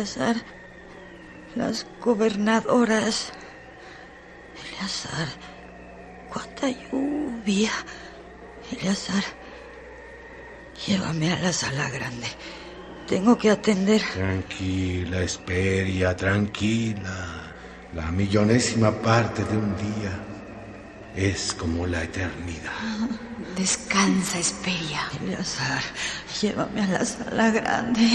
Eleazar, las gobernadoras. Eleazar, cuánta lluvia. Eleazar, llévame a la sala grande. Tengo que atender. Tranquila, Esperia, tranquila. La millonésima parte de un día es como la eternidad. Descansa, Esperia. Eleazar, llévame a la sala grande.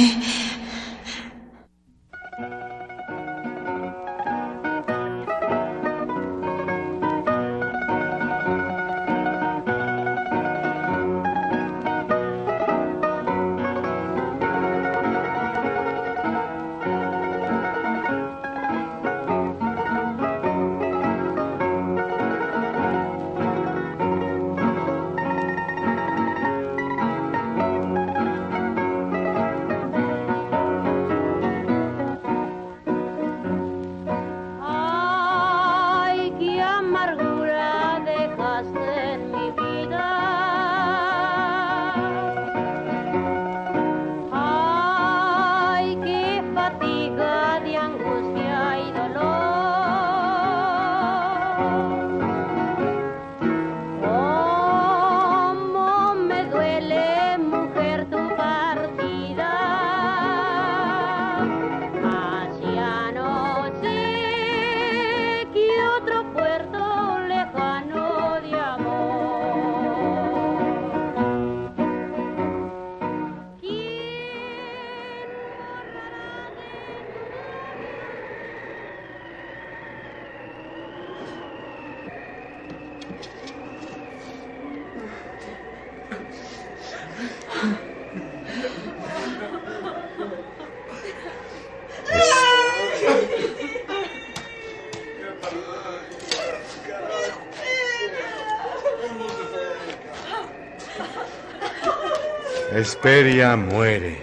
Esperia muere.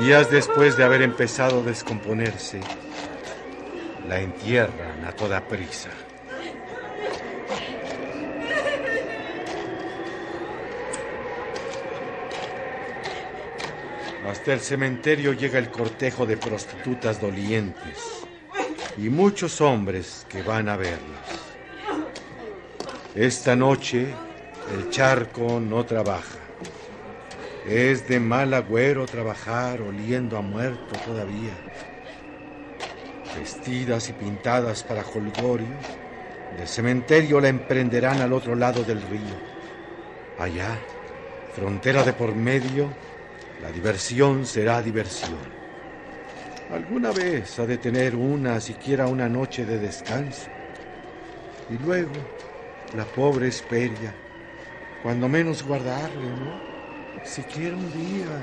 Días después de haber empezado a descomponerse, la entierran a toda prisa. Hasta el cementerio llega el cortejo de prostitutas dolientes y muchos hombres que van a verlas. Esta noche el charco no trabaja. Es de mal agüero trabajar oliendo a muerto todavía. Vestidas y pintadas para holgorio, del cementerio la emprenderán al otro lado del río. Allá, frontera de por medio, la diversión será diversión. Alguna vez ha de tener una, siquiera una noche de descanso. Y luego, la pobre Esperia, cuando menos guardarle, ¿no? Siquiera un día.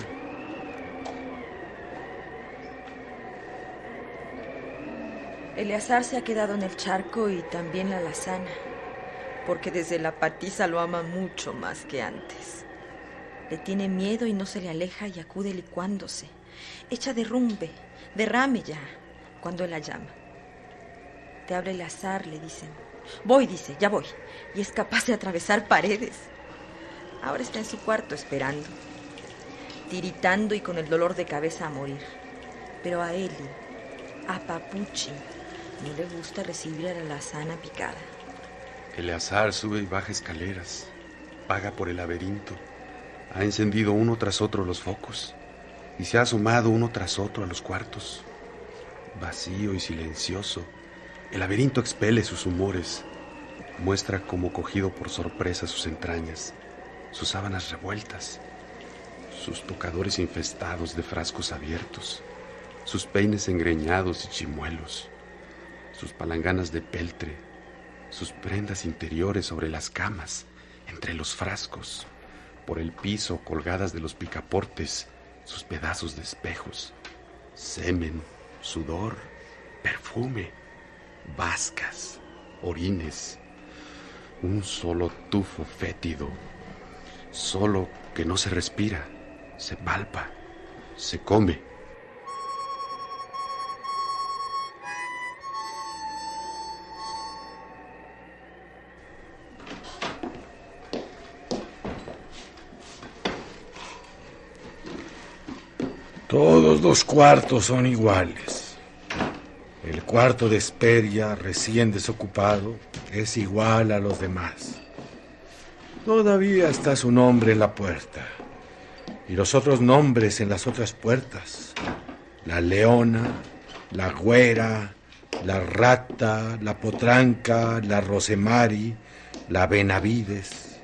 Eleazar se ha quedado en el charco y también la lazana, porque desde la patiza lo ama mucho más que antes. Le tiene miedo y no se le aleja y acude licuándose. Echa derrumbe, derrame ya, cuando él la llama. Te abre el azar, le dicen. Voy, dice, ya voy. Y es capaz de atravesar paredes. Ahora está en su cuarto esperando. tiritando y con el dolor de cabeza a morir. Pero a Eli, a Papuchi, no le gusta recibir a la alazana picada. Eleazar sube y baja escaleras, paga por el laberinto, ha encendido uno tras otro los focos y se ha asomado uno tras otro a los cuartos. Vacío y silencioso, el laberinto expele sus humores, muestra como cogido por sorpresa sus entrañas, sus sábanas revueltas, sus tocadores infestados de frascos abiertos, sus peines engreñados y chimuelos, sus palanganas de peltre, sus prendas interiores sobre las camas, entre los frascos, por el piso colgadas de los picaportes, sus pedazos de espejos, semen, sudor, perfume, vascas, orines, un solo tufo fétido, solo que no se respira, se palpa, se come. Todos los cuartos son iguales. El cuarto de Esperia, recién desocupado, es igual a los demás. Todavía está su nombre en la puerta y los otros nombres en las otras puertas. La leona, la güera, la rata, la potranca, la rosemari, la benavides.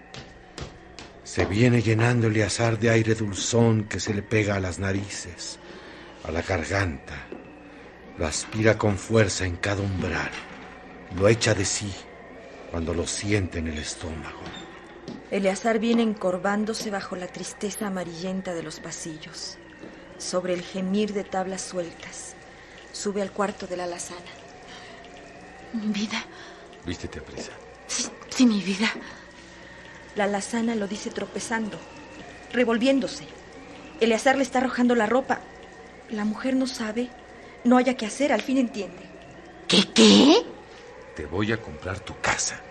Se viene llenando el azar de aire dulzón que se le pega a las narices, a la garganta. Lo aspira con fuerza en cada umbral. Lo echa de sí cuando lo siente en el estómago. Eleazar viene encorvándose bajo la tristeza amarillenta de los pasillos, sobre el gemir de tablas sueltas. Sube al cuarto de la alazana. Mi vida. Vístete a prisa. Sí, sí, mi vida. La alazana lo dice tropezando, revolviéndose. Eleazar le está arrojando la ropa. La mujer no sabe, no haya qué hacer, al fin entiende. ¿Qué qué? Te voy a comprar tu casa.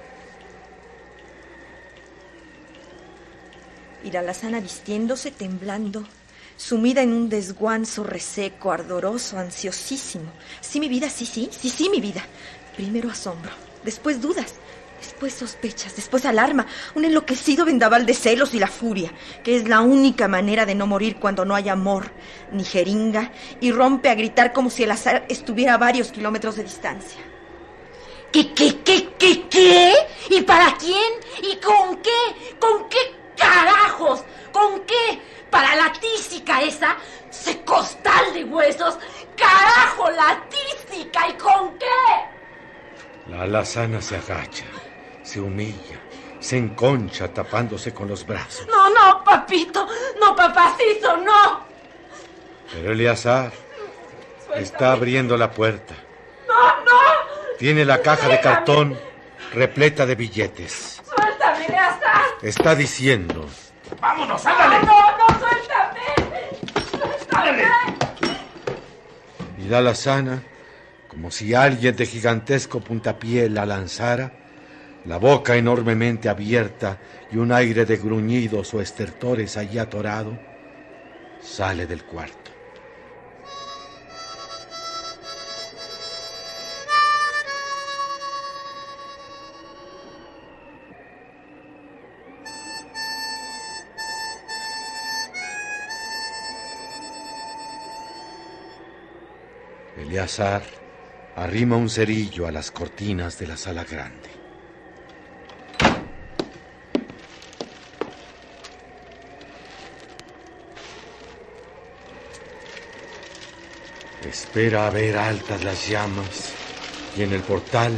Y la alazana vistiéndose, temblando, sumida en un desguanzo reseco, ardoroso, ansiosísimo. Sí, mi vida, sí, sí, sí, sí, mi vida. Primero asombro, después dudas, después sospechas, después alarma, un enloquecido vendaval de celos y la furia, que es la única manera de no morir cuando no hay amor ni jeringa, y rompe a gritar como si el azar estuviera a varios kilómetros de distancia. ¿Qué, qué, qué, qué, qué? ¿Y para quién? ¿Y con qué? ¿Con qué carajos? ¿Con qué? Para la tísica esa, ese costal de huesos. ¡Carajo, la tísica! ¿Y con qué? La alazana se agacha, se humilla, se enconcha tapándose con los brazos. No, no, papito. No, papacito, no. Pero Eleazar está abriendo la puerta. No, no. Tiene la caja de cartón repleta de billetes. Está diciendo, ¡Vámonos, No, ándale! no, no, suéltame. Suéltame. y la alazana, como si alguien de gigantesco puntapié la lanzara, la boca enormemente abierta y un aire de gruñidos o estertores allí atorado, sale del cuarto. Eleazar arrima un cerillo a las cortinas de la sala grande. Espera a ver altas las llamas y en el portal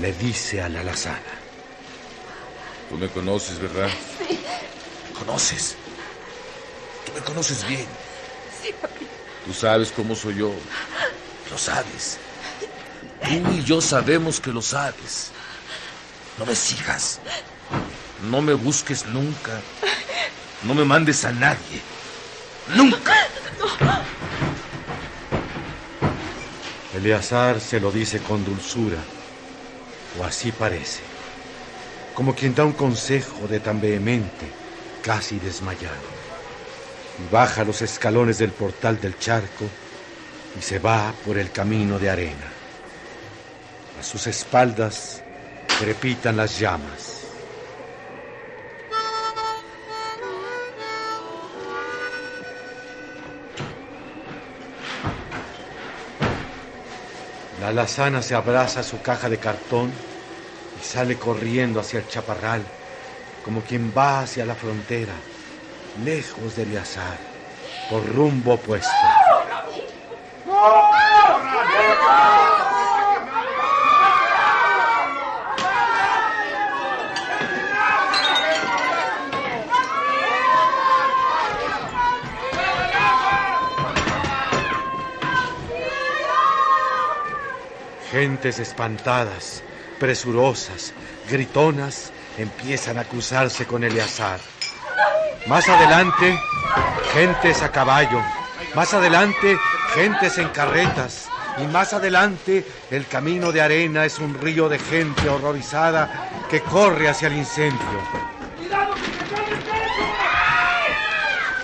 le dice a la alazana. Tú me conoces, ¿verdad? Sí. ¿Me conoces? Tú me conoces bien. Sí, papi. Tú sabes cómo soy yo. Lo sabes. Tú y yo sabemos que lo sabes. No me sigas. No me busques nunca. No me mandes a nadie. Nunca. Eleazar se lo dice con dulzura, o así parece, como quien da un consejo de tan vehemente, casi desmayado. y baja los escalones del portal del charco y se va por el camino de arena. A sus espaldas crepitan las llamas. La alazana se abraza a su caja de cartón y sale corriendo hacia el chaparral, como quien va hacia la frontera, lejos de Eleazar, por rumbo opuesto. Gentes espantadas, presurosas, gritonas, empiezan a cruzarse con Eleazar. Más adelante, gentes a caballo. Más adelante, gentes en carretas. Y más adelante, el camino de arena es un río de gente horrorizada que corre hacia el incendio.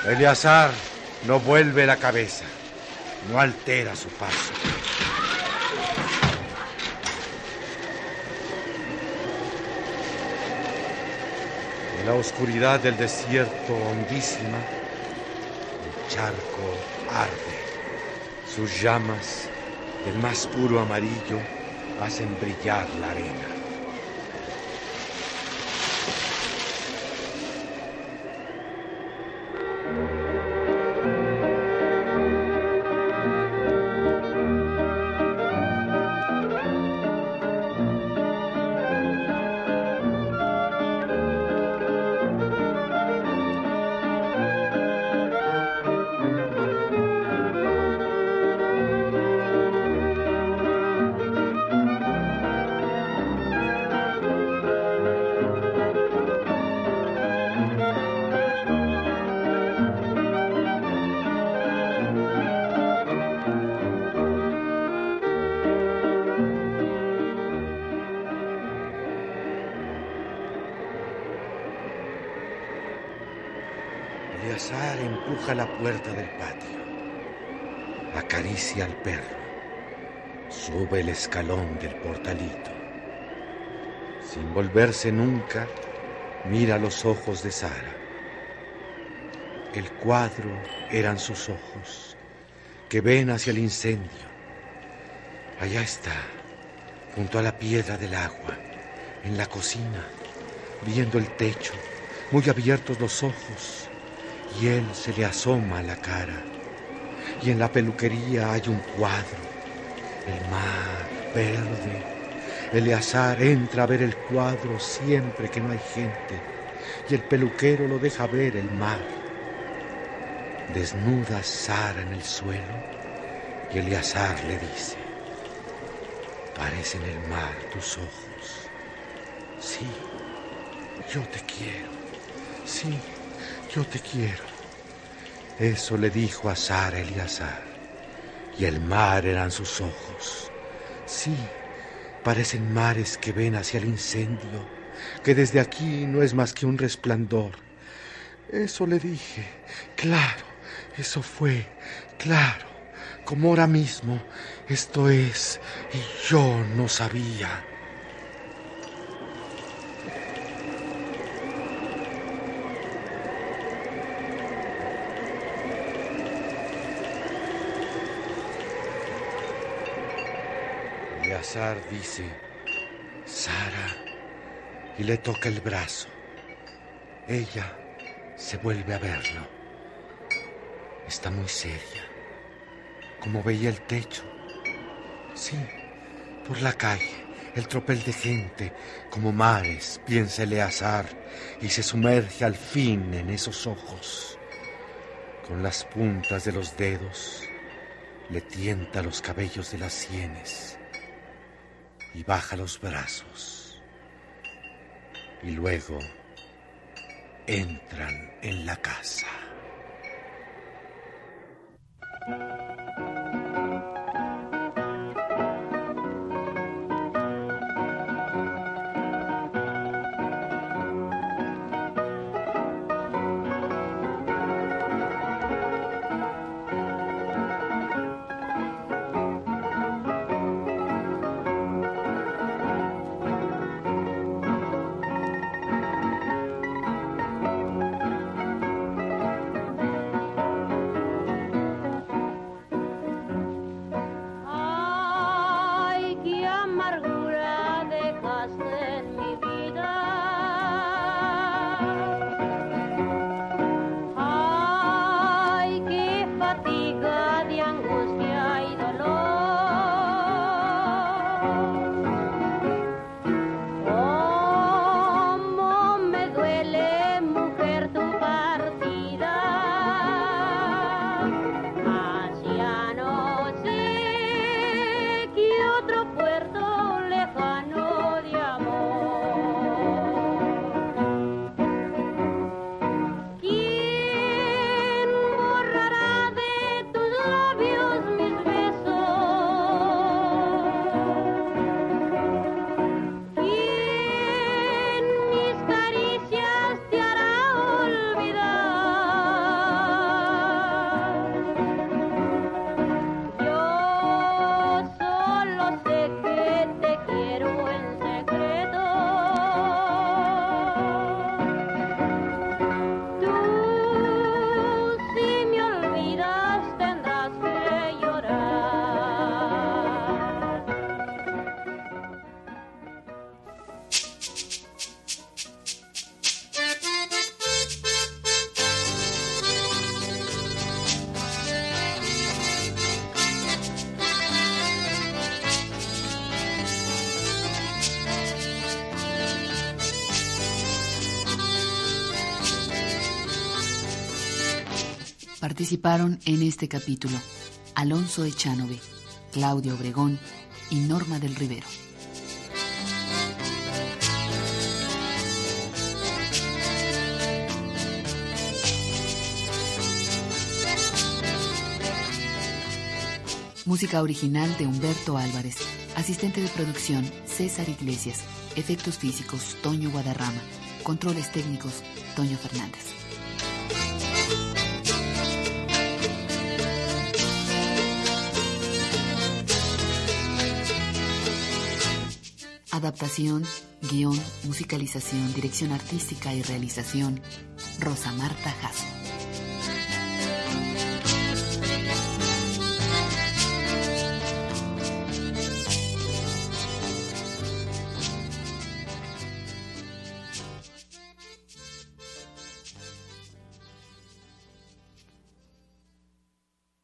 Eleazar no vuelve la cabeza, no altera su paso. En la oscuridad del desierto hondísima, el charco arde. Sus llamas, del más puro amarillo, hacen brillar la arena. La puerta del patio. Acaricia al perro. Sube el escalón del portalito. Sin volverse nunca, mira los ojos de Sara. El cuadro eran sus ojos, que ven hacia el incendio. Allá está, junto a la piedra del agua, en la cocina, viendo el techo, muy abiertos los ojos, y él se le asoma a la cara. Y en la peluquería hay un cuadro, el mar verde. Eleazar entra a ver el cuadro siempre que no hay gente, y el peluquero lo deja ver el mar. Desnuda Sara en el suelo, y Eleazar le dice, parecen el mar tus ojos. Sí, yo te quiero. Sí, yo te quiero. Eso le dijo a Sara. Y el mar eran sus ojos. Sí, parecen mares que ven hacia el incendio, que desde aquí no es más que un resplandor. Eso le dije. Claro, eso fue. Claro, como ahora mismo. Esto es. Y yo no sabía. Eleazar dice, Sara, y le toca el brazo. Ella se vuelve a verlo. Está muy seria, como veía el techo. Sí, por la calle, el tropel de gente, como mares, piensa Eleazar, y se sumerge al fin en esos ojos. Con las puntas de los dedos le tienta los cabellos de las sienes y baja los brazos. Y luego entran en la casa. Participaron en este capítulo Alonso Echanove, Claudio Obregón y Norma del Rivero. Música original de Humberto Álvarez. Asistente de producción César Iglesias. Efectos físicos Toño Guadarrama. Controles técnicos Toño Fernández. Adaptación, guion, musicalización, dirección artística y realización, Rosa Marta Jasso.